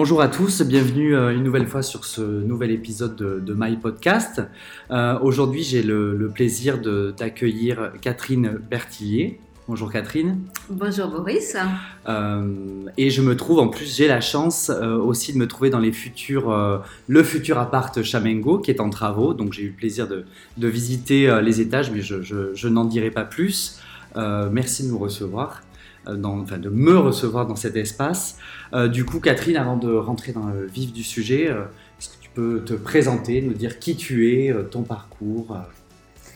Bonjour à tous, bienvenue euh, une nouvelle fois sur ce nouvel épisode de, My Podcast. Euh, aujourd'hui, j'ai le, plaisir d'accueillir Catherine Bertillier. Bonjour Catherine. Bonjour Boris. Euh, et je me trouve, en plus, j'ai la chance aussi de me trouver dans les futurs, le futur appart Chamengo qui est en travaux. Donc j'ai eu le plaisir de, visiter les étages, mais je, je n'en dirai pas plus. merci de nous recevoir. Euh, de me recevoir dans cet espace. Euh, du coup, Catherine, avant de rentrer dans le vif du sujet, euh, est-ce que tu peux te présenter, nous dire qui tu es, ton parcours,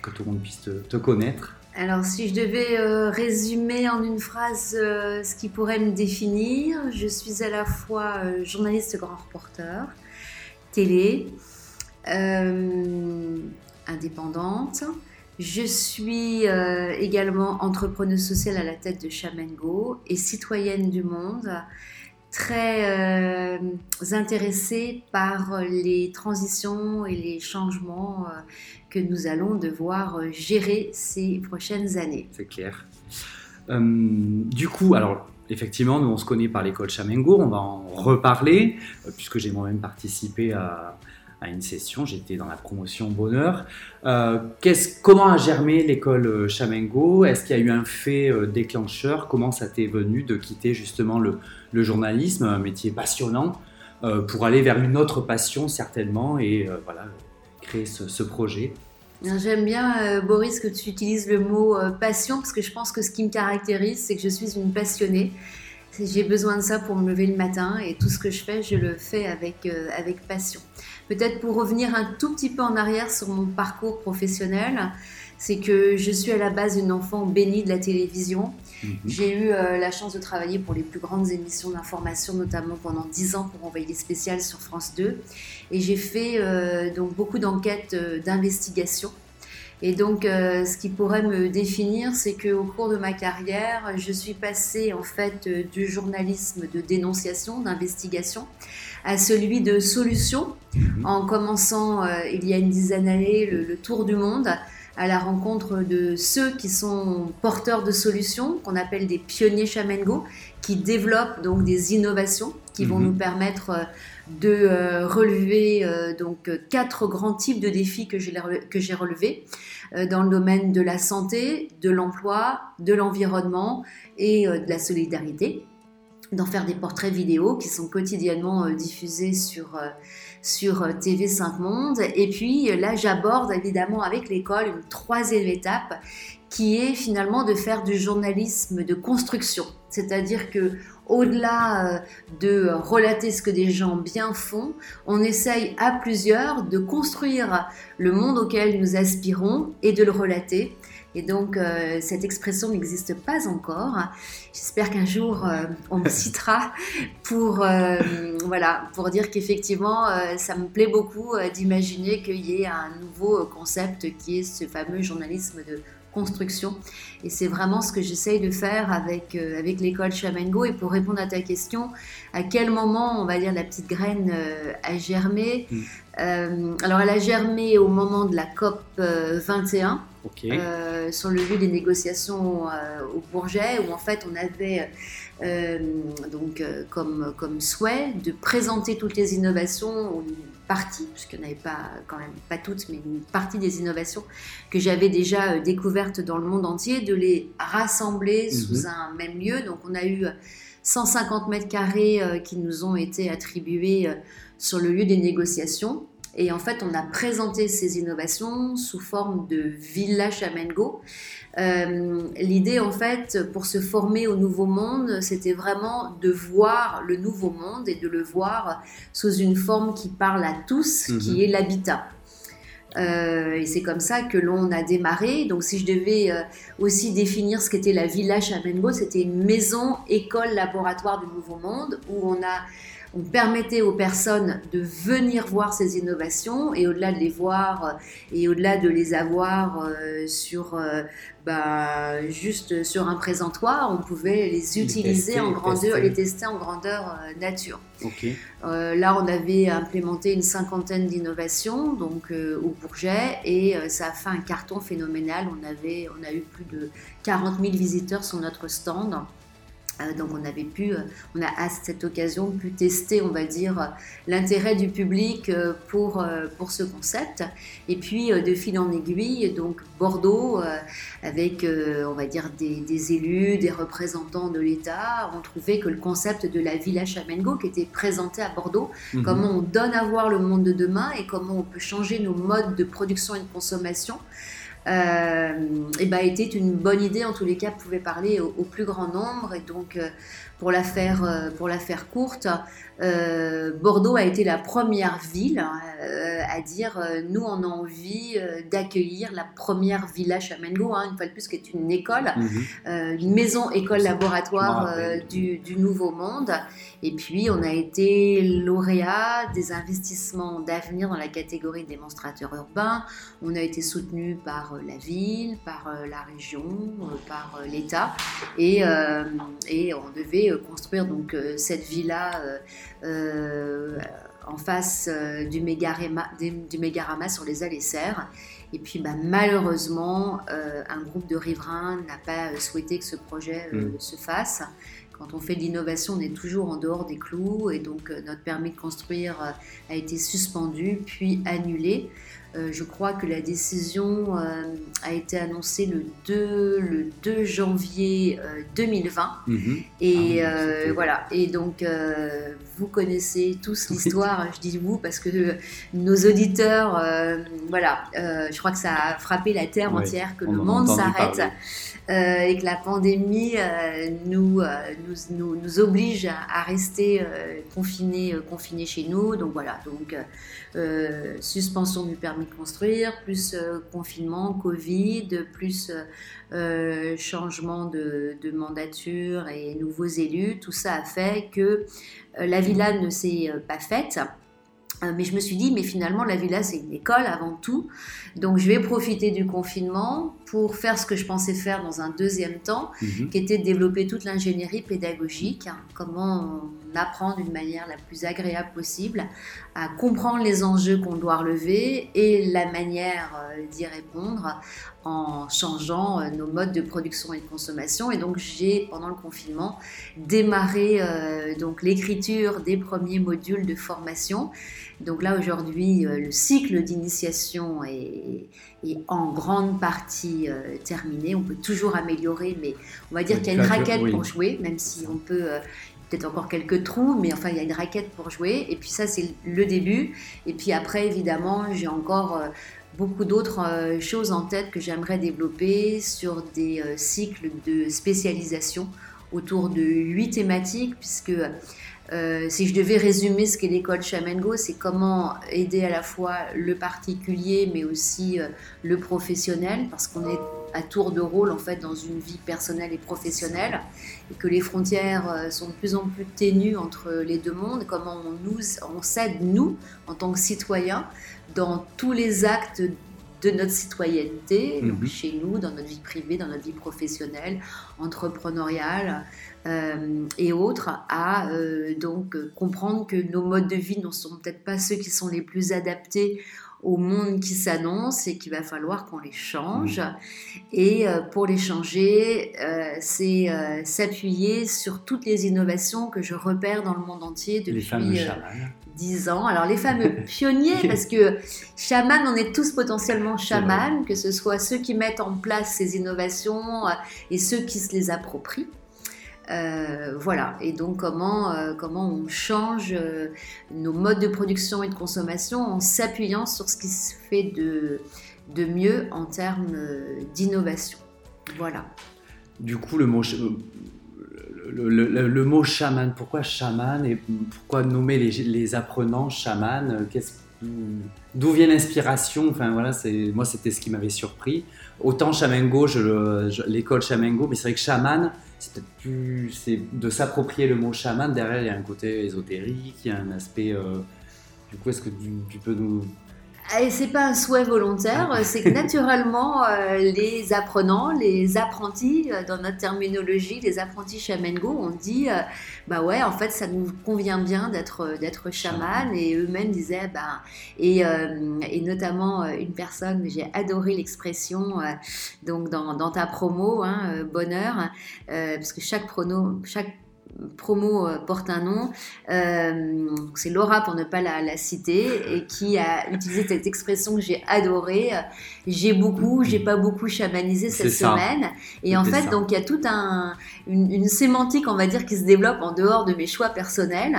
que tout le monde puisse te, connaître? Alors, si je devais résumer en une phrase ce qui pourrait me définir, je suis à la fois journaliste grand reporter, télé, indépendante, je suis euh, également entrepreneuse sociale à la tête de Chamengo et citoyenne du monde, très euh, intéressée par les transitions et les changements euh, que nous allons devoir gérer ces prochaines années. C'est clair. du coup, alors effectivement, nous on se connaît par l'école Chamengo, on va en reparler, puisque j'ai moi-même participé à, à une session, j'étais dans la promotion bonheur. Euh, comment a germé l'école euh, Chamengo? Est-ce qu'il y a eu un fait euh, déclencheur? Comment ça t'est venu de quitter justement le, journalisme, un métier passionnant, pour aller vers une autre passion certainement et voilà, créer ce, projet? J'aime bien, Boris, que tu utilises le mot passion, parce que je pense que ce qui me caractérise, c'est que je suis une passionnée. J'ai besoin de ça pour me lever le matin et tout ce que je fais, je le fais avec, avec passion. Peut-être pour revenir un tout petit peu en arrière sur mon parcours professionnel, c'est que je suis à la base une enfant bénie de la télévision. Mhm. J'ai eu euh, la chance de travailler pour les plus grandes émissions d'information, notamment pendant 10 ans pour envoyer spéciales sur France 2. Et j'ai fait euh, donc beaucoup d'enquêtes euh, d'investigation. Et donc, ce qui pourrait me définir, c'est qu'au cours de ma carrière, je suis passée en fait du journalisme de dénonciation, d'investigation, à celui de solution, mhm. en commençant euh, il y a une dizaine d'années le, tour du monde à la rencontre de ceux qui sont porteurs de solutions, qu'on appelle des pionniers Chamengo, qui développent donc des innovations qui vont mhm. nous permettre euh, de euh, relever donc quatre grands types de défis que j'ai relevés dans le domaine de la santé, de l'emploi, de l'environnement et de la solidarité d'en faire des portraits vidéo qui sont quotidiennement euh, diffusés sur, euh, sur euh, TV 5 Monde. Et puis là, j'aborde évidemment avec l'école une troisième étape qui est finalement de faire du journalisme de construction. C'est-à-dire que au-delà de relater ce que des gens bien font, on essaye à plusieurs de construire le monde auquel nous aspirons et de le relater. Et donc, euh, cette expression n'existe pas encore. J'espère qu'un jour, euh, on me citera pour, euh, voilà, pour dire qu'effectivement, ça me plaît beaucoup d'imaginer qu'il y ait un nouveau concept qui est ce fameux journalisme de construction. Et c'est vraiment ce que j'essaye de faire avec, avec l'école Chamengo. Et pour répondre à ta question, à quel moment, on va dire, la petite graine a germé? Mm. Alors, elle a germé au moment de la COP 21 euh, sur le lieu des négociations euh, au Bourget, où en fait on avait euh, donc comme, comme souhait de présenter toutes les innovations, une partie, puisqu'il n'y en avait pas quand même pas toutes, mais une partie des innovations que j'avais déjà découvertes dans le monde entier, de les rassembler sous mhm. un même lieu. Donc on a eu 150 mètres carrés qui nous ont été attribués sur le lieu des négociations. Et en fait, on a présenté ces innovations sous forme de village Amengo. Euh, L'idée, en fait, pour se former au nouveau monde, c'était vraiment de voir le nouveau monde et de le voir sous une forme qui parle à tous, qui mhm. est l'habitat. Euh, et c'est comme ça que l'on a démarré. Donc, si je devais euh, aussi définir ce qu'était la village Amengo, c'était une maison, école, laboratoire du Nouveau Monde où on a on permettait aux personnes de venir voir ces innovations et au-delà de les voir euh, et au-delà de les avoir euh, sur euh, bah, juste sur un présentoir, on pouvait les utiliser en grandeur, les tester en grandeur nature. là, on avait implémenté une cinquantaine d'innovations donc au Bourget et ça a fait un carton phénoménal. On avait, on a eu plus de 40 000 visiteurs sur notre stand. Euh, donc on avait pu, euh, on a à cette occasion pu tester, on va dire, l'intérêt du public euh, pour, pour ce concept. Et puis de fil en aiguille, donc Bordeaux, avec, on va dire, des, élus, des représentants de l'État, ont trouvé que le concept de la Villa Chamengo, qui était présenté à Bordeaux, mhm. comment on donne à voir le monde de demain et comment on peut changer nos modes de production et de consommation euh, et bah, était une bonne idée, en tous les cas, pouvait parler au, plus grand nombre. Et donc, euh, pour la faire, euh, pour la faire courte, euh, Bordeaux a été la première ville euh, à dire nous on a envie d'accueillir la première villa Chamengo, hein, une fois de plus qui est une école, mhm. une maison école laboratoire du, du, Nouveau Monde. Et puis on a été lauréat des investissements d'avenir dans la catégorie démonstrateur urbain. On a été soutenu par la ville, par la région, par l'État, et, et on devait euh, construire donc euh, cette villa euh, en face du Mégarama, du Mégarama sur les allées serres. Et puis bah, malheureusement, un groupe de riverains n'a pas souhaité que ce projet mm. se fasse. Quand on fait de l'innovation, on est toujours en dehors des clous et donc notre permis de construire a été suspendu puis annulé. Euh, je crois que la décision euh, a été annoncée le 2, le 2 janvier 2020. Euh, mhm. Et ah voilà. Et donc, vous connaissez tous l'histoire. Je dis vous parce que nos auditeurs, voilà, je crois que ça a frappé la terre entière, que le monde s'arrête. et que la pandémie nous, nous, nous, oblige à, rester confinés, confinés chez nous. Donc voilà, donc suspension du permis construire, plus euh, confinement, Covid, plus euh, euh, changement de, de, mandature et nouveaux élus, tout ça a fait que la villa ne s'est pas faite. Mais je me suis dit, mais finalement, la villa, c'est une école avant tout. Donc, je vais profiter du confinement pour faire ce que je pensais faire dans un deuxième temps, mhm. qui était de développer toute l'ingénierie pédagogique, hein. comment on apprend d'une manière la plus agréable possible à comprendre les enjeux qu'on doit relever et la manière euh, d'y répondre en changeant euh, nos modes de production et de consommation. Et donc j'ai, pendant le confinement, démarré euh, donc l'écriture des premiers modules de formation. Donc là aujourd'hui, le cycle d'initiation est, est, en grande partie terminé. On peut toujours améliorer, mais on va dire qu'il y a une raquette pour jouer, même si on peut peut-être encore quelques trous, mais enfin, il y a une raquette pour jouer. Et puis ça, c'est le début. Et puis après, évidemment, j'ai encore euh, beaucoup d'autres euh, choses en tête que j'aimerais développer sur des euh, cycles de spécialisation autour de huit thématiques, puisque si je devais résumer ce qu'est l'école Chamengo, c'est comment aider à la fois le particulier, mais aussi le professionnel, parce qu'on est à tour de rôle en fait dans une vie personnelle et professionnelle et que les frontières euh, sont de plus en plus ténues entre les deux mondes, comment on nous on s'aide nous en tant que citoyens dans tous les actes de notre citoyenneté, mhm. chez nous, dans notre vie privée, dans notre vie professionnelle, entrepreneuriale euh, et autres, à euh, donc comprendre que nos modes de vie ne sont peut-être pas ceux qui sont les plus adaptés au monde qui s'annonce et qu'il va falloir qu'on les change. Mm. Et euh, pour les changer, c'est s'appuyer sur toutes les innovations que je repère dans le monde entier depuis dix ans. Alors les fameux pionniers, parce que chaman, on est tous potentiellement chaman, que ce soit ceux qui mettent en place ces innovations et ceux qui se les approprient. Euh, voilà, et donc comment, euh, comment on change euh, nos modes de production et de consommation en s'appuyant sur ce qui se fait de, de mieux en termes d'innovation. Voilà. Du coup, le mot, le, mot chaman, pourquoi chaman et pourquoi nommer les, les apprenants chaman D'où vient l'inspiration? Enfin voilà, moi c'était ce qui m'avait surpris. Autant Chamengo, l'école Chamengo, mais c'est vrai que chaman, c'est peut-être plus c'est de s'approprier le mot chaman. Derrière, il y a un côté ésotérique, il y a un aspect. Euh, du coup, est-ce que tu, peux nous c'est pas un souhait volontaire, Ah. c'est que naturellement, euh, les apprenants, les apprentis, euh, dans notre terminologie, les apprentis shaman-go, on dit, euh, bah ouais, en fait, ça nous convient bien d'être euh, d'être chaman, et eux-mêmes disaient, bah, et, euh, et notamment euh, une personne, j'ai adoré l'expression, euh, donc dans, dans ta promo, hein, bonheur, euh, parce que chaque prono, chaque promo euh, porte un nom. Euh, c'est Laura pour ne pas la, la citer et qui a utilisé cette expression que j'ai adorée. J'ai beaucoup, j'ai pas beaucoup chamanisé cette semaine. Et en fait, ça. donc il y a toute un, une, une sémantique, on va dire, qui se développe en dehors de mes choix personnels.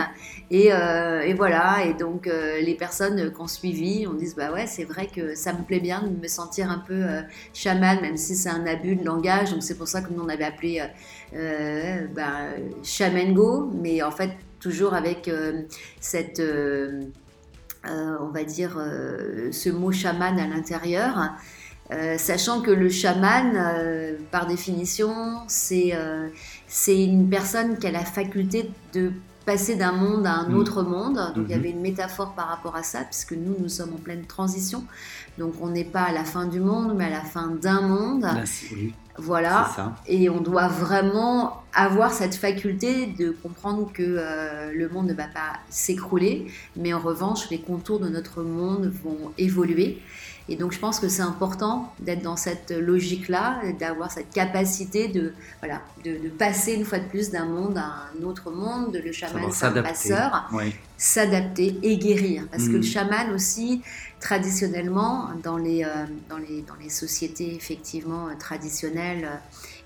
Et, euh, et voilà. Et donc euh, les personnes qui ont suivi, on dit bah ouais, c'est vrai que ça me plaît bien de me sentir un peu euh, chaman, même si c'est un abus de langage. Donc c'est pour ça que nous on avait appelé euh, Shaman Go, mais en fait toujours avec euh, cette, euh, euh, on va dire, ce mot chaman à l'intérieur, sachant que le chaman, par définition, c'est c'est une personne qui a la faculté de passer d'un monde à un Mhm. autre monde. Donc il y Mhm. avait une métaphore par rapport à ça, puisque nous, nous sommes en pleine transition. Donc on n'est pas à la fin du monde, mais à la fin d'un monde. Là, c'est- oui, Voilà. Et on doit vraiment avoir cette faculté de comprendre que euh, le monde ne va pas s'écrouler, mais en revanche, les contours de notre monde vont évoluer. Et donc, je pense que c'est important d'être dans cette logique-là, d'avoir cette capacité de, voilà, de, de passer une fois de plus d'un monde à un autre monde, de le chaman, c'est un s'adapter. passeur Oui. s'adapter et guérir. Parce que le chaman aussi, traditionnellement, dans les, euh, dans les, dans les sociétés effectivement euh, traditionnelles, euh,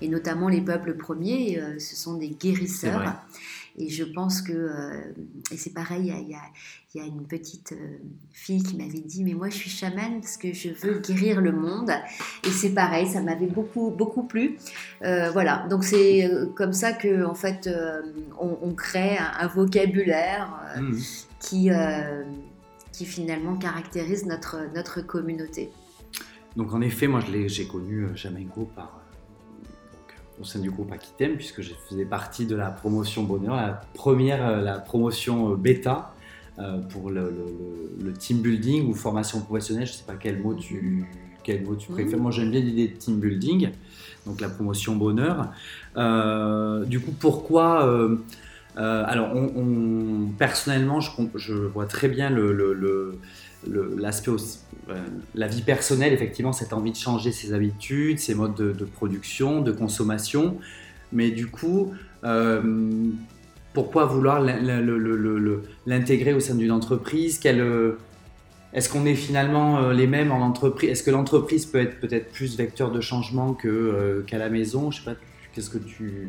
et notamment les peuples premiers, euh, ce sont des C'est vrai. guérisseurs. Et je pense que, euh, et c'est pareil, il y a, il y a- il y a une petite euh, fille qui m'avait dit, mais moi je suis chamane parce que je veux guérir le monde. Et c'est pareil, ça m'avait beaucoup, beaucoup plu. Euh, voilà, donc c'est comme ça que en fait, on, on crée un, un vocabulaire Mhm. qui, qui finalement caractérise notre, notre communauté. Donc en effet, moi je l'ai- j'ai connu Jamengo par, au sein du groupe Aquitem, puisque je faisais partie de la promotion Bonheur, la première, euh, la promotion euh, bêta euh, pour le, le- le- le team building ou formation professionnelle, je ne sais pas quel mot tu, quel mot tu préfères. Mhm. Moi j'aime bien l'idée de team building, donc la promotion Bonheur. Euh, du coup, pourquoi euh, euh, alors, on, on- personnellement, je, je vois très bien le- l'aspect euh, la vie personnelle, effectivement, cette envie de changer ses habitudes, ses modes de, production, de consommation. Mais du coup, euh, pourquoi vouloir l'intégrer au sein d'une entreprise? Quelle, euh, Est-ce qu'on est finalement les mêmes en entreprise Est-ce que l'entreprise peut être peut-être plus vecteur de changement qu'à la maison? Je sais pas, qu'est-ce que tu,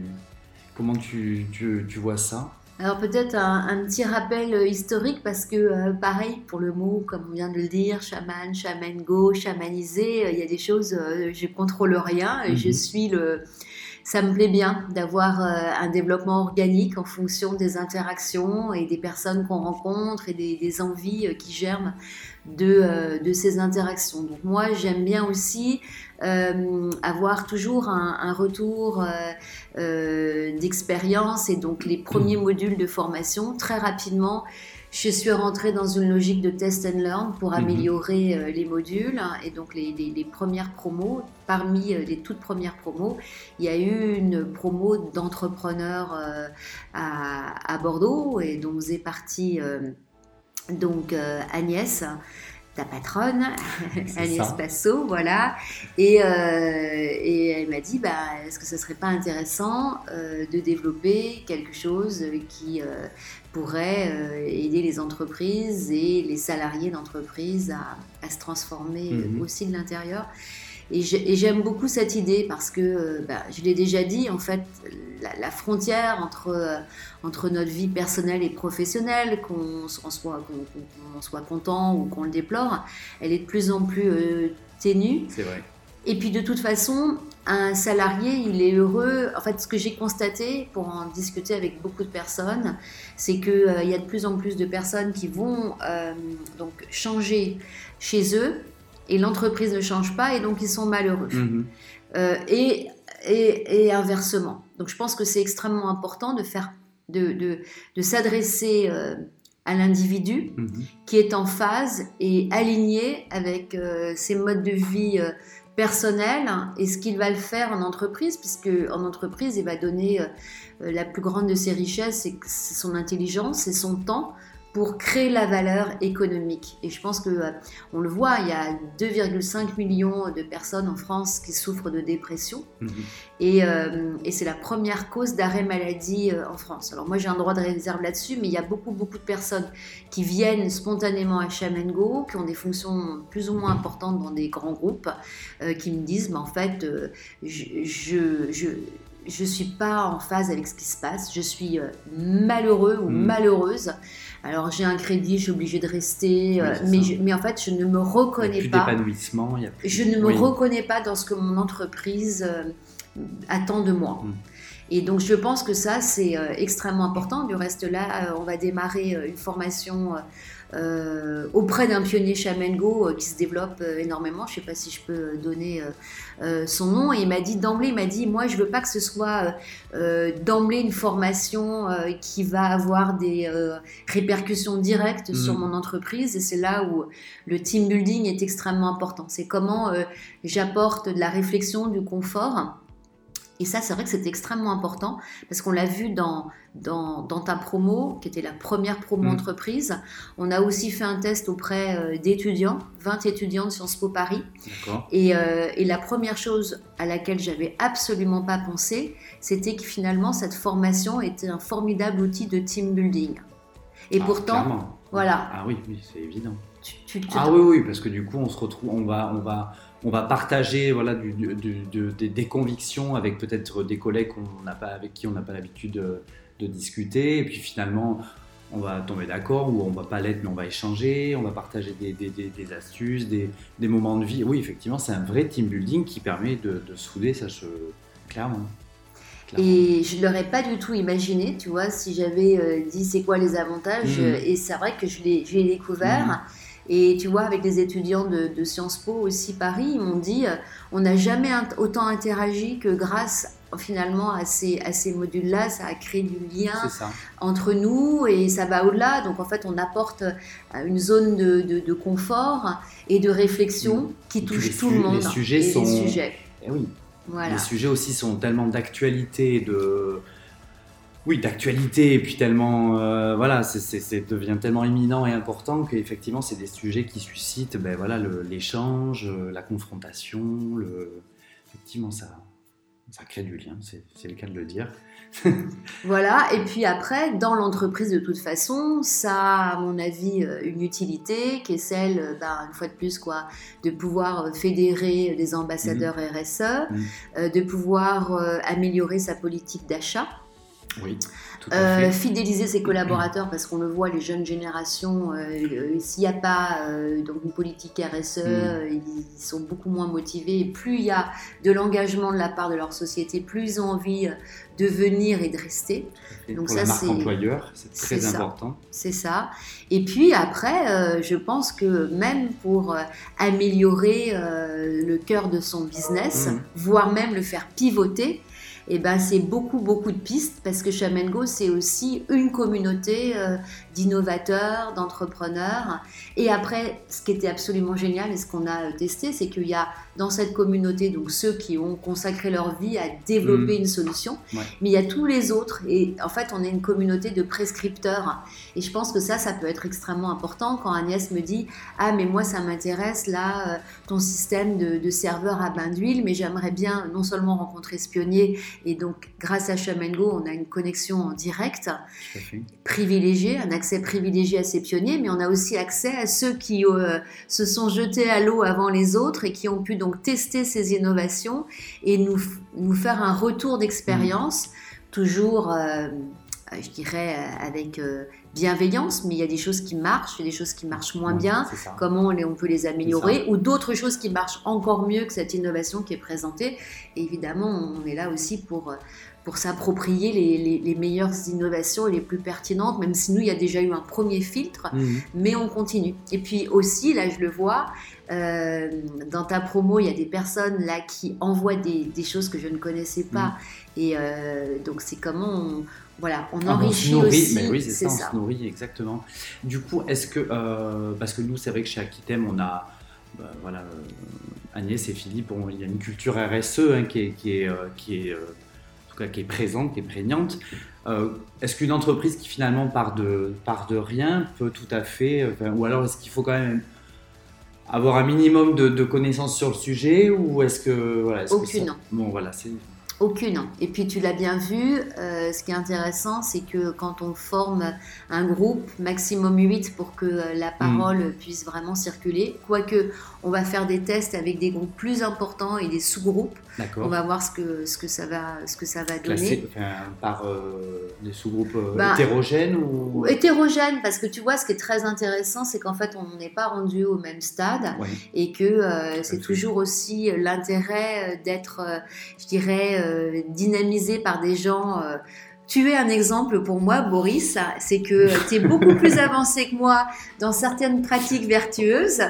comment tu, tu vois ça? Alors peut-être un, un petit rappel euh, historique parce que euh, pareil pour le mot, comme on vient de le dire, chaman, chaman go, chamaniser, euh, il y a des choses, euh, je contrôle rien et je Mhm. suis le... Ça me plaît bien d'avoir un développement organique en fonction des interactions et des personnes qu'on rencontre et des, des envies qui germent de, de ces interactions. Donc moi j'aime bien aussi euh, avoir toujours un, un retour euh, euh, d'expérience et donc les premiers modules de formation très rapidement. Je suis rentrée dans une logique de test and learn pour Mhm. améliorer les modules et donc les, les- les premières promos. Parmi les toutes premières promos, il y a eu une promo d'entrepreneurs à, à Bordeaux et dont faisait partie donc Agnès ta patronne, Agnès ça. Passot, voilà. Et, euh, et elle m'a dit, bah, est-ce que ce serait pas intéressant euh, de développer quelque chose qui euh, pourrait aider les entreprises et les salariés d'entreprise à, à se transformer Mhm. aussi de l'intérieur? Et j'ai- et j'aime beaucoup cette idée parce que, bah, je l'ai déjà dit, en fait, la, la frontière entre, euh, entre notre vie personnelle et professionnelle, qu'on soit, en soit content ou qu'on le déplore, elle est de plus en plus euh, ténue. C'est vrai. Et puis de toute façon, un salarié, il est heureux. En fait, ce que j'ai constaté pour en discuter avec beaucoup de personnes, c'est qu'il il y a de plus en plus de personnes qui vont euh, donc changer chez eux et l'entreprise ne change pas et donc ils sont malheureux. Mhm. Euh, et, et, et inversement. Donc je pense que c'est extrêmement important de faire, de, de, de s'adresser euh, à l'individu mhm. qui est en phase et aligné avec euh, ses modes de vie euh, personnels et ce qu'il va le faire en entreprise, puisque en entreprise, il va donner la plus grande de ses richesses, c'est son intelligence, et son temps, pour créer la valeur économique. Et je pense que euh, on le voit, il y a 2,5 millions de personnes en France qui souffrent de dépression. Mhm. Et, euh, et c'est la première cause d'arrêt maladie euh, en France. Alors moi j'ai un droit de réserve là-dessus, mais il y a beaucoup beaucoup de personnes qui viennent spontanément à Chamengo, qui ont des fonctions plus ou moins importantes dans des grands groupes, qui me disent, mais en fait, je, je, je je suis pas en phase avec ce qui se passe, je suis malheureux ou mhm. malheureuse. Alors j'ai un crédit, je suis obligée de rester, euh, mais, mais, en fait je ne me reconnais il pas. d'épanouissement. Je ne me reconnais pas dans ce que mon entreprise euh, attend de moi. Mm. Et donc je pense que ça c'est euh, extrêmement important. Du reste là, on va démarrer une formation euh, auprès d'un pionnier Chamengo euh, qui se développe euh, énormément. Je ne sais pas si je peux donner son nom. Et il m'a dit d'emblée, il m'a dit, moi je veux pas que ce soit d'emblée une formation qui va avoir des répercussions directes sur mm. mon entreprise. Et c'est là où le team building est extrêmement important. C'est comment j'apporte de la réflexion, du confort et ça, c'est vrai que c'est extrêmement important parce qu'on l'a vu dans, dans, ta promo, qui était la première promo mm. entreprise. On a aussi fait un test auprès euh, d'étudiants, 20 étudiants de Sciences Po Paris. Et, euh, et, la première chose à laquelle j'avais absolument pas pensé, c'était que finalement, cette formation était un formidable outil de team building. Et ah, pourtant, voilà. Ah oui, oui c'est évident. Ah oui, oui, parce que du coup, on se retrouve, on va, on va on va partager voilà, des convictions avec peut-être des collègues pas, avec qui on n'a pas l'habitude de, discuter. Et puis finalement, on va tomber d'accord ou on va pas l'être, mais on va échanger, on va partager des, astuces, des, moments de vie. Oui, effectivement, c'est un vrai team building qui permet de, souder, ça, je, clairement. Et je ne l'aurais pas du tout imaginé, tu vois, si j'avais euh, dit c'est quoi les avantages. Mmh. Et c'est vrai que je l'ai découvert. Mmh. Et tu vois, avec des étudiants de, Sciences Po aussi Paris, ils m'ont dit euh, on n'a jamais autant interagi que grâce finalement à ces, à ces modules-là, ça a créé du lien entre nous et ça va au-delà. Donc en fait, on apporte euh, une zone de, de, confort et de réflexion mm. qui touche tout le monde. Les sujets sont. Les sujets. Eh oui. Voilà. Les sujets aussi sont tellement d'actualité, de oui, d'actualité, et puis tellement, euh, voilà, c'est devient tellement éminent et important qu'effectivement, c'est des sujets qui suscitent, ben voilà, l'échange, euh, la confrontation, le, effectivement, ça, ça crée du lien, c'est le cas de le dire. voilà, et puis après, dans l'entreprise, de toute façon, ça a, à mon avis, euh, une utilité qui est celle, ben, une fois de plus, quoi, de pouvoir fédérer des ambassadeurs mmh. RSE, mmh. de pouvoir améliorer sa politique d'achat. Oui. Euh, fidéliser ses collaborateurs parce qu'on le voit, les jeunes générations, euh, euh, s'il n'y a pas donc une politique RSE, mm. ils sont beaucoup moins motivés. Et plus il y a de l'engagement de la part de leur société, plus ils ont envie de venir et de rester. donc Pour ça, c'est employeur, c'est très important. C'est ça. Et puis après, je pense que même pour améliorer le cœur de son business, mm. voire même le faire pivoter, et eh ben c'est beaucoup beaucoup de pistes parce que Chamengo c'est aussi une communauté euh, d'innovateurs, d'entrepreneurs. Et après, ce qui était absolument génial et ce qu'on a testé, c'est qu'il y a dans cette communauté donc ceux qui ont consacré leur vie à développer mmh. une solution, mais il y a tous les autres. Et en fait, on est une communauté de prescripteurs. Et je pense que ça, ça peut être extrêmement important quand Agnès me dit ah mais moi ça m'intéresse là euh, ton système de, de serveur à bain d'huile, mais j'aimerais bien non seulement rencontrer ce pionnier et donc grâce à Chamengo, on a une connexion en direct privilégiée, un accès privilégié à ces pionniers, mais on a aussi accès à ceux qui euh, se sont jetés à l'eau avant les autres et qui ont pu donc tester ces innovations et nous, nous faire un retour d'expérience, mmh. toujours, euh, je dirais, avec euh, bienveillance, mais il y a des choses qui marchent, il y a des choses qui marchent moins mmh, bien, comment on, on, peut les améliorer, ou d'autres choses qui marchent encore mieux que cette innovation qui est présentée. Et évidemment, on est là aussi pour pour s'approprier les, meilleures innovations et les plus pertinentes, même si nous, il y a déjà eu un premier filtre, mhm. mais on continue. Et puis aussi, là, je le vois, euh, dans ta promo, il y a des personnes là qui envoient des, choses que je ne connaissais pas. Mhm. Et euh, donc, c'est comment voilà, on Ah, enrichit on se nourrit, aussi. mais oui, c'est ça, on se nourrit, exactement. Du coup, est-ce que, euh, parce que nous, c'est vrai que chez Aquitem, on a, bah, voilà, Agnès et Philippe, on- il y a une culture RSE hein, qui est, qui est, qui est, en tout cas, qui est présente, qui est prégnante. Euh, est-ce qu'une entreprise qui finalement part de, part de rien peut tout à fait, enfin, ou alors est-ce qu'il faut quand même avoir un minimum de, de connaissances sur le sujet, ou est-ce que, voilà, est-ce que Aucune. ça- bon, voilà, c'est Aucune. Et puis tu l'as bien vu, euh, ce qui est intéressant, c'est que quand on forme un groupe, maximum 8 pour que euh, la parole puisse vraiment circuler, quoique on va faire des tests avec des groupes plus importants et des sous-groupes, on va voir ce que, ce que, ça, va, ce que ça va donner. Enfin, par euh, des sous-groupes Bah, hétérogènes ou? Hétérogène, parce que tu vois, ce qui est très intéressant, c'est qu'en fait, on n'est pas rendu au même stade et que euh, c'est toujours aussi l'intérêt d'être, je dirais, euh, dynamisé par des gens. euh, tu es un exemple pour moi, Boris, c'est que tu es beaucoup plus avancé que moi dans certaines pratiques vertueuses.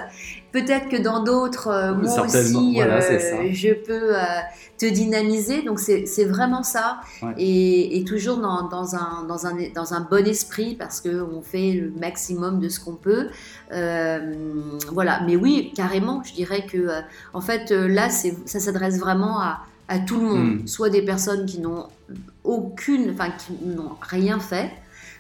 Peut-être que dans d'autres, euh, moi aussi, voilà, euh, je peux euh, te dynamiser. Donc c'est vraiment ça. Ouais. Et, et toujours dans, dans un, dans, un, dans un bon esprit parce qu'on fait le maximum de ce qu'on peut. Voilà, mais oui, carrément, je dirais que en fait là, ça s'adresse vraiment à, à tout le monde, Mm. soit des personnes qui n'ont aucune, enfin qui n'ont rien fait,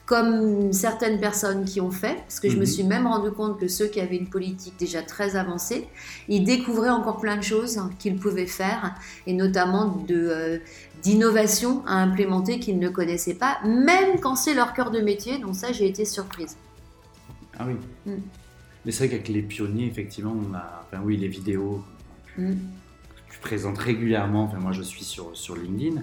comme certaines personnes qui ont fait, parce que je me Mhm. suis même rendu compte que ceux qui avaient une politique déjà très avancée, ils découvraient encore plein de choses qu'ils pouvaient faire, et notamment de euh, d'innovation à implémenter qu'ils ne connaissaient pas, même quand c'est leur cœur de métier. Donc ça, j'ai été surprise. Ah oui. Mm. Mais c'est vrai qu'avec les pionniers, effectivement, on a. Enfin, oui, les vidéos tu présentes régulièrement. Enfin, moi, je suis sur, LinkedIn.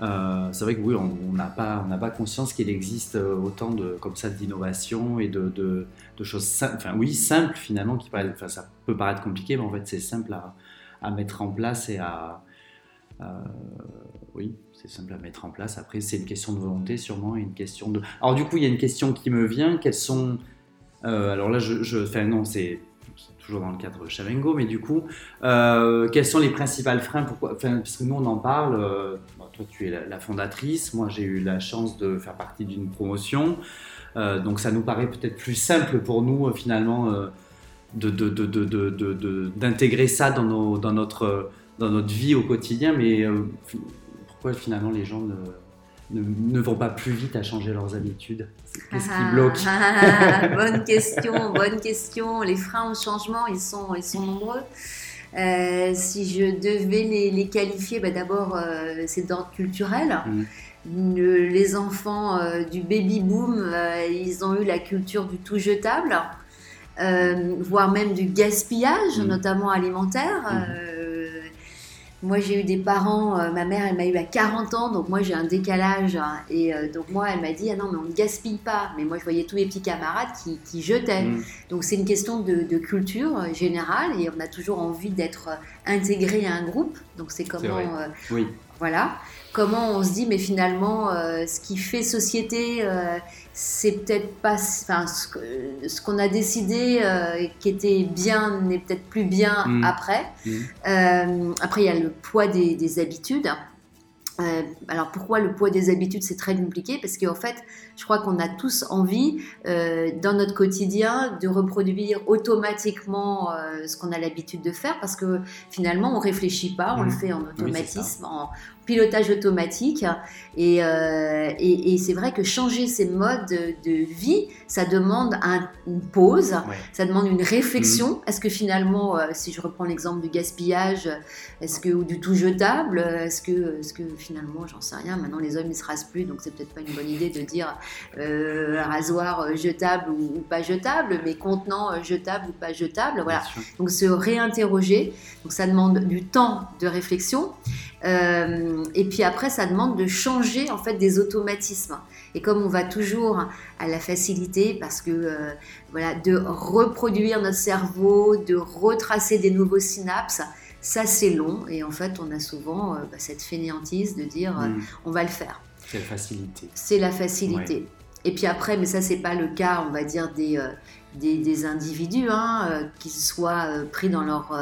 Euh, c'est vrai que oui, on n'a pas, pas conscience qu'il existe euh, autant de comme ça d'innovation et de, choses simples. Enfin, oui, simples finalement, qui paraissent- enfin, ça peut paraître compliqué, mais en fait, c'est simple à, à mettre en place et à. euh, oui, c'est simple à mettre en place. Après, c'est une question de volonté, sûrement, et une question de. Alors, du coup, il y a une question qui me vient. Quelles sont. alors là, je. je enfin, non, c'est toujours dans le cadre Chavengo, mais du coup, euh, quels sont les principaux freins? Parce que nous, on en parle. euh, toi, tu es la, fondatrice. Moi, j'ai eu la chance de faire partie d'une promotion. Euh, donc, ça nous paraît peut-être plus simple pour nous, finalement, d'intégrer ça dans, notre, dans notre vie au quotidien. Mais pourquoi, finalement, les gens ne, ne, ne vont pas plus vite à changer leurs habitudes Qu'est-ce qui bloque Ah, Bonne question, bonne question. Les freins au changement, ils sont, ils sont nombreux. Euh, si je devais les, les qualifier, bah d'abord, euh, c'est d'ordre culturel. Le- les enfants euh, du baby boom, euh, ils ont eu la culture du tout jetable, voire même du gaspillage, Mm. notamment alimentaire. Mm. Moi, j'ai eu des parents, euh, ma mère, elle m'a eu à 40 ans, donc moi, j'ai un décalage. hein, et euh, donc, moi, elle m'a dit, ah non, mais on ne gaspille pas. Mais moi, je voyais tous mes petits camarades qui, qui jetaient. Mm. Donc c'est une question de, de culture euh, générale et on a toujours envie d'être intégré à un groupe. Donc c'est comment, Oui, voilà, comment on se dit mais finalement euh, ce qui fait société, euh, c'est peut-être pas, enfin ce qu'on a décidé euh, qui était bien n'est peut-être plus bien Mm. après. Mm. Euh, après il y a le poids des, des habitudes. Euh, alors pourquoi le poids des habitudes c'est très compliqué? Parce qu'en fait je crois qu'on a tous envie euh, dans notre quotidien de reproduire automatiquement euh, ce qu'on a l'habitude de faire parce que finalement on réfléchit pas, on Mhm. le fait en automatisme, en pilotage automatique et, euh, et, et c'est vrai que changer ces modes de, de vie ça demande un- une pause, ouais. ça demande une Mhm. réflexion. Est-ce que finalement, euh, si je reprends l'exemple du gaspillage, est-ce que ou du tout jetable, est-ce que, est-ce que finalement, j'en sais rien. Maintenant, les hommes ils se rasent plus, donc c'est peut-être pas une bonne idée de dire euh, rasoir jetable ou, ou pas jetable, mais contenant jetable ou pas jetable. Voilà. Donc se réinterroger. Donc ça demande du temps de réflexion. Euh, et puis après, ça demande de changer en fait des automatismes. Et comme on va toujours à la facilité, parce que euh, voilà, de reproduire notre cerveau, de retracer des nouveaux synapses, ça c'est long. Et en fait, on a souvent euh, bah, cette fainéantise de dire euh, Mm. on va le faire. Quelle facilité. C'est la facilité. Et puis après, mais ça c'est pas le cas, on va dire des, des, individus, hein, qu'ils soient pris dans leur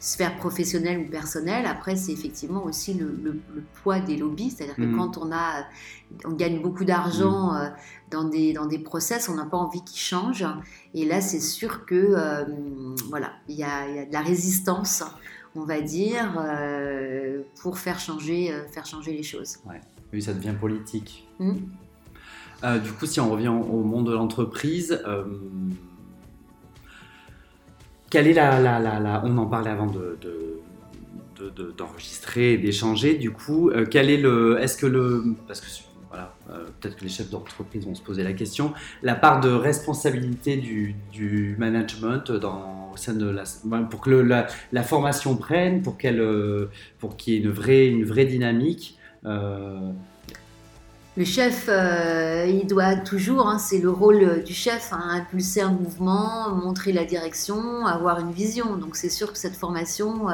sphère professionnelle ou personnelle. Après, c'est effectivement aussi le, poids des lobbies, c'est-à-dire que mmh. quand on a, on gagne beaucoup d'argent mmh. dans des dans des process, on n'a pas envie qu'ils changent. Et là, c'est sûr que voilà, il y a, y a, de la résistance on va dire, euh, pour faire changer, euh, faire changer les choses. Oui, ça devient politique. Euh, du coup, si on revient au monde de l'entreprise, quelle est la, la, On en parlait avant de, d'enregistrer et d'échanger. Du coup, quel est le. Est-ce que le. Parce que voilà, euh, peut-être que les chefs d'entreprise vont se poser la question, la part de responsabilité du, management dans, au sein de la, pour que la, formation prenne, pour qu'elle, euh, pour qu'il y ait une vraie, une vraie dynamique. Euh. Le chef, il doit toujours, hein, c'est le rôle du chef, hein, impulser un mouvement, montrer la direction, avoir une vision. Donc c'est sûr que cette formation,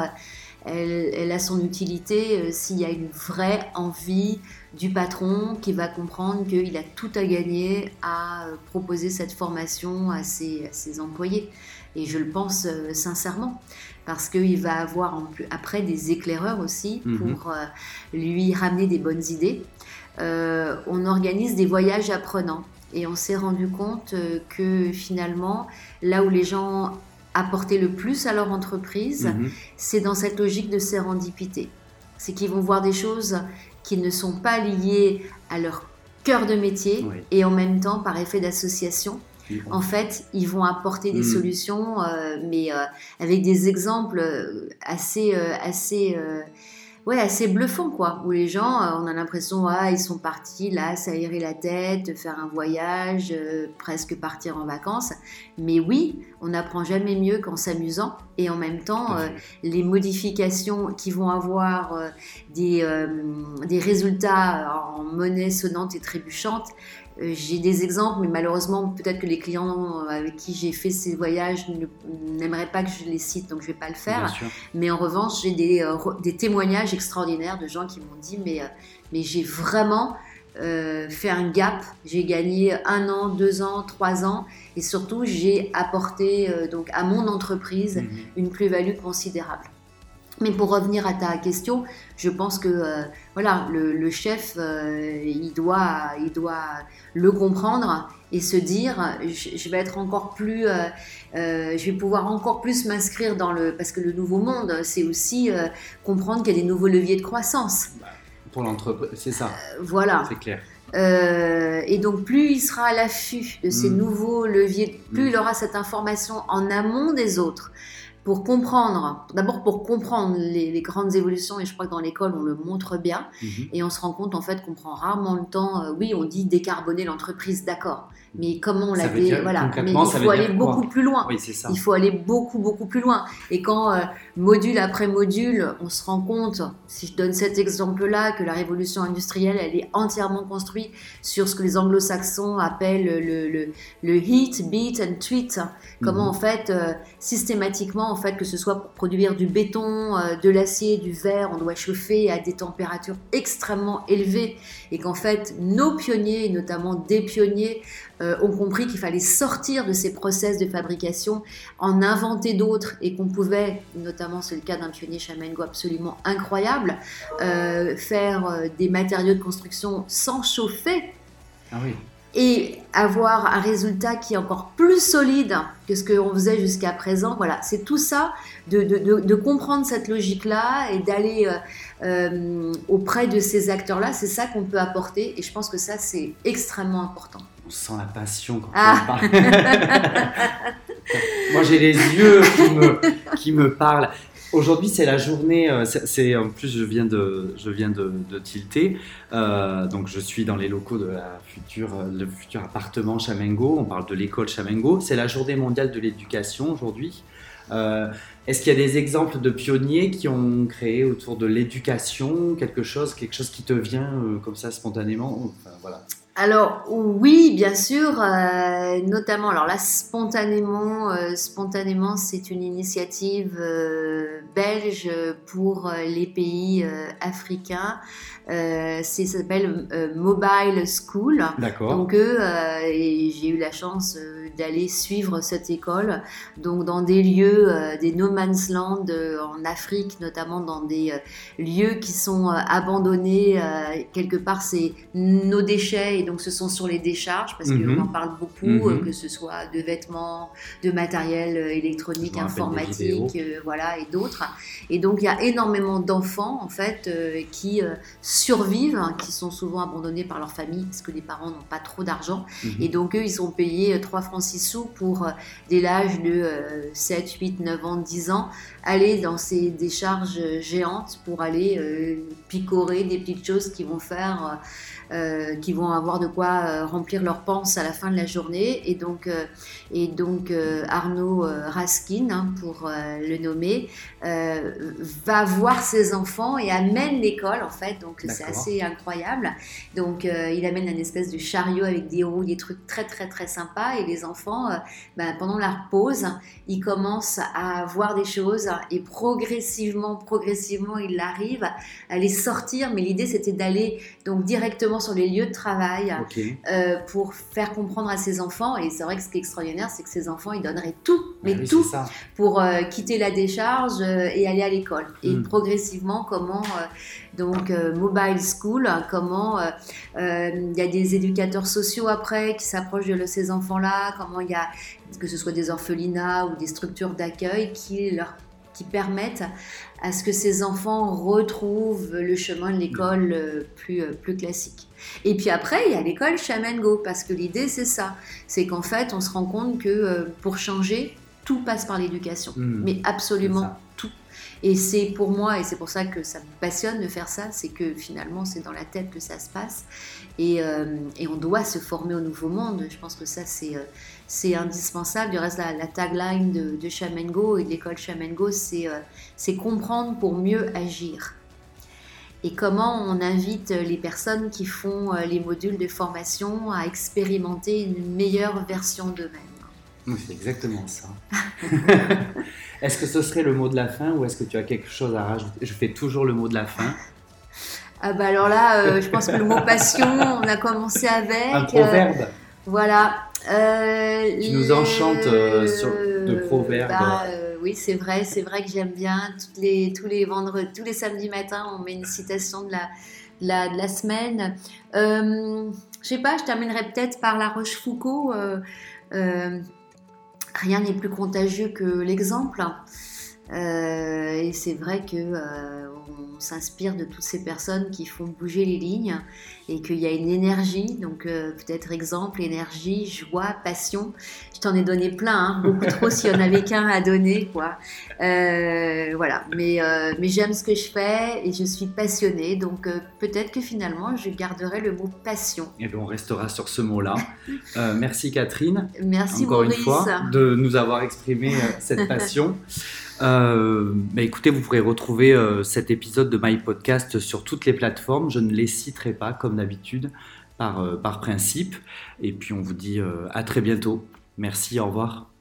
elle, a son utilité s'il y a une vraie envie du patron qui va comprendre qu'il a tout à gagner à euh, proposer cette formation à ses, employés. Et je le pense euh, sincèrement, parce qu'il va avoir après des éclaireurs aussi mhm. pour euh, lui ramener des bonnes idées. on organise des voyages apprenants et on s'est rendu compte que finalement, là où les gens apportaient le plus à leur entreprise, mhm. c'est dans cette logique de sérendipité. C'est qu'ils vont voir des choses qui ne sont pas liés à leur cœur de métier et en même temps par effet d'association. En fait, ils vont apporter des hmm. solutions, euh, mais euh, avec des exemples euh, assez, assez ouais, assez bluffant, quoi. Où les gens, on a l'impression, ah, ils sont partis là, s'aérer la tête, faire un voyage, presque partir en vacances. Mais oui, on n'apprend jamais mieux qu'en s'amusant. Et en même temps, les modifications qui vont avoir des, des résultats en monnaie sonnante et trébuchante, j'ai des exemples, mais malheureusement, peut-être que les clients euh, avec qui j'ai fait ces voyages n'aimeraient pas que je les cite, donc je ne vais pas le faire. Mais en revanche, j'ai des, euh, des, témoignages extraordinaires de gens qui m'ont dit, mais, mais j'ai vraiment fait un gap. J'ai gagné un an, deux ans, trois ans, et surtout, j'ai apporté donc à mon entreprise mhm. une plus-value considérable. Mais pour revenir à ta question, je pense que euh, voilà, le, chef, euh, il, doit, il doit le comprendre et se dire, je, vais être encore plus, euh, je vais pouvoir encore plus m'inscrire dans le, parce que le nouveau monde, c'est aussi comprendre qu'il y a des nouveaux leviers de croissance. Bah, pour l'entreprise, c'est ça. voilà. C'est clair. et donc, plus il sera à l'affût de ces mmh. nouveaux leviers, plus mmh. il aura cette information en amont des autres pour comprendre, d'abord pour comprendre les, grandes évolutions, et je crois que dans l'école on le montre bien, mhm. et on se rend compte en fait qu'on prend rarement le temps, euh, oui on dit décarboner l'entreprise, d'accord, mais comment on l'a voilà, mais il faut aller beaucoup plus loin, il faut aller beaucoup beaucoup plus loin, et quand euh, module après module, on se rend compte, si je donne cet exemple-là, que la révolution industrielle elle est entièrement construite sur ce que les anglo-saxons appellent le, le, le, heat, beat and tweet, comment mhm. en fait euh, systématiquement en fait, que ce soit pour produire du béton, euh, de l'acier, du verre, on doit chauffer à des températures extrêmement élevées. Et qu'en fait, nos pionniers, notamment des pionniers, euh, ont compris qu'il fallait sortir de ces process de fabrication, en inventer d'autres et qu'on pouvait, notamment c'est le cas d'un pionnier Chamengo absolument incroyable, euh, faire des matériaux de construction sans chauffer. Ah oui et avoir un résultat qui est encore plus solide que ce qu'on faisait jusqu'à présent. Voilà, c'est tout ça, de, de, de, comprendre cette logique-là et d'aller euh, euh, auprès de ces acteurs-là, c'est ça qu'on peut apporter et je pense que ça, c'est extrêmement important. On sent la passion quand ah. on parle. Moi, j'ai les yeux qui me, qui me parlent. Aujourd'hui, c'est la journée. Euh, c'est en plus, je viens de, je viens de, tilter. Euh, donc, je suis dans les locaux de la future, le futur appartement Chamengo. On parle de l'école Chamengo. C'est la journée mondiale de l'éducation aujourd'hui. Euh, est-ce qu'il y a des exemples de pionniers qui ont créé autour de l'éducation quelque chose, quelque chose qui te vient comme ça spontanément? Enfin, voilà. Alors oui, bien sûr, euh, notamment. Alors là, spontanément, euh, spontanément, c'est une initiative euh, belge pour les pays africains. ça s'appelle Mobile School. D'accord. Donc j'ai eu la chance d'aller suivre cette école, donc dans des lieux, des no man's land en Afrique, notamment dans des lieux qui sont abandonnés quelque part. C'est nos déchets donc ce sont sur les décharges, parce qu'on mhm. en parle beaucoup, mhm. euh, que ce soit de vêtements, de matériel euh, électronique, informatique, euh, voilà, et d'autres. Et donc il y a énormément d'enfants, en fait, qui survivent, hein, qui sont souvent abandonnés par leur famille, parce que les parents n'ont pas trop d'argent. Mhm. Et donc eux, ils sont payés 3 francs 6 sous pour, dès l'âge de 7, 8, 9 ans, 10 ans, aller dans ces décharges géantes pour aller picorer des petites choses qui vont faire... Qui vont avoir de quoi euh, remplir leurs penses à la fin de la journée. Et donc, euh, et donc Arnaud Raskin, hein, pour le nommer, va voir ses enfants et amène l'école en fait. Donc c'est assez incroyable. Donc il amène un espèce de chariot avec des roues, des trucs très très très sympas. Et les enfants, ben, pendant leur pause, ils commencent à voir des choses et progressivement, progressivement, ils arrivent à les sortir. Mais l'idée c'était d'aller donc directement sur les lieux de travail euh, pour faire comprendre à ses enfants. Et c'est vrai que ce qui est extraordinaire, c'est que ces enfants, ils donneraient tout, mais ah tout, pour euh, quitter la décharge euh, et aller à l'école. Et hmm. progressivement, comment, donc, mobile school, comment il y a des éducateurs sociaux après qui s'approchent de ces enfants-là, comment il y a, que ce soit des orphelinats ou des structures d'accueil qui leur qui permettent à ce que ces enfants retrouvent le chemin de l'école euh, plus, euh, plus classique. Et puis après, il y a l'école Shaman Go, parce que l'idée, c'est ça. C'est qu'en fait, on se rend compte que euh, pour changer, tout passe par l'éducation. Hmm. mais absolument tout. Et c'est pour moi, et c'est pour ça que ça me passionne de faire ça, c'est que finalement, c'est dans la tête que ça se passe. Et, et, on doit se former au nouveau monde. Je pense que ça, c'est c'est indispensable. Du reste, la, tagline de, de Shamengo et de l'école Shamengo, euh, c'est comprendre pour mieux agir. Et comment on invite les personnes qui font euh, les modules de formation à expérimenter une meilleure version d'eux-mêmes. c'est exactement ça. est-ce que ce serait le mot de la fin ou est-ce que tu as quelque chose à rajouter? Je fais toujours le mot de la fin. Ah bah alors là, euh, je pense que le mot passion, on a commencé avec. Un proverbe. voilà, euh, tu nous enchantes euh, sur, de proverbes. Bah, euh, oui, c'est vrai, c'est vrai que j'aime bien. Toutes les, tous les vendredis, tous les samedis matins, on met une citation de la, la, de la semaine. je sais pas, je terminerai peut-être par La Rochefoucauld. rien n'est plus contagieux que l'exemple. Et c'est vrai que on s'inspire de toutes ces personnes qui font bouger les lignes et qu'il y a une énergie, donc euh, peut-être exemple, énergie, joie, passion. Je t'en ai donné plein, hein, beaucoup trop s'il n'y en avait qu'un à donner, quoi. Euh, voilà, mais, euh, mais j'aime ce que je fais et je suis passionnée, donc peut-être que finalement je garderai le mot passion. Et bien on restera sur ce mot-là. merci Catherine. Merci encore une fois de nous avoir exprimé cette passion. Euh, bah, écoutez, vous pourrez retrouver euh, cet épisode de My Podcast sur toutes les plateformes. Je ne les citerai pas comme d'habitude par, euh, par principe. Et puis on vous dit à très bientôt. Merci, au revoir.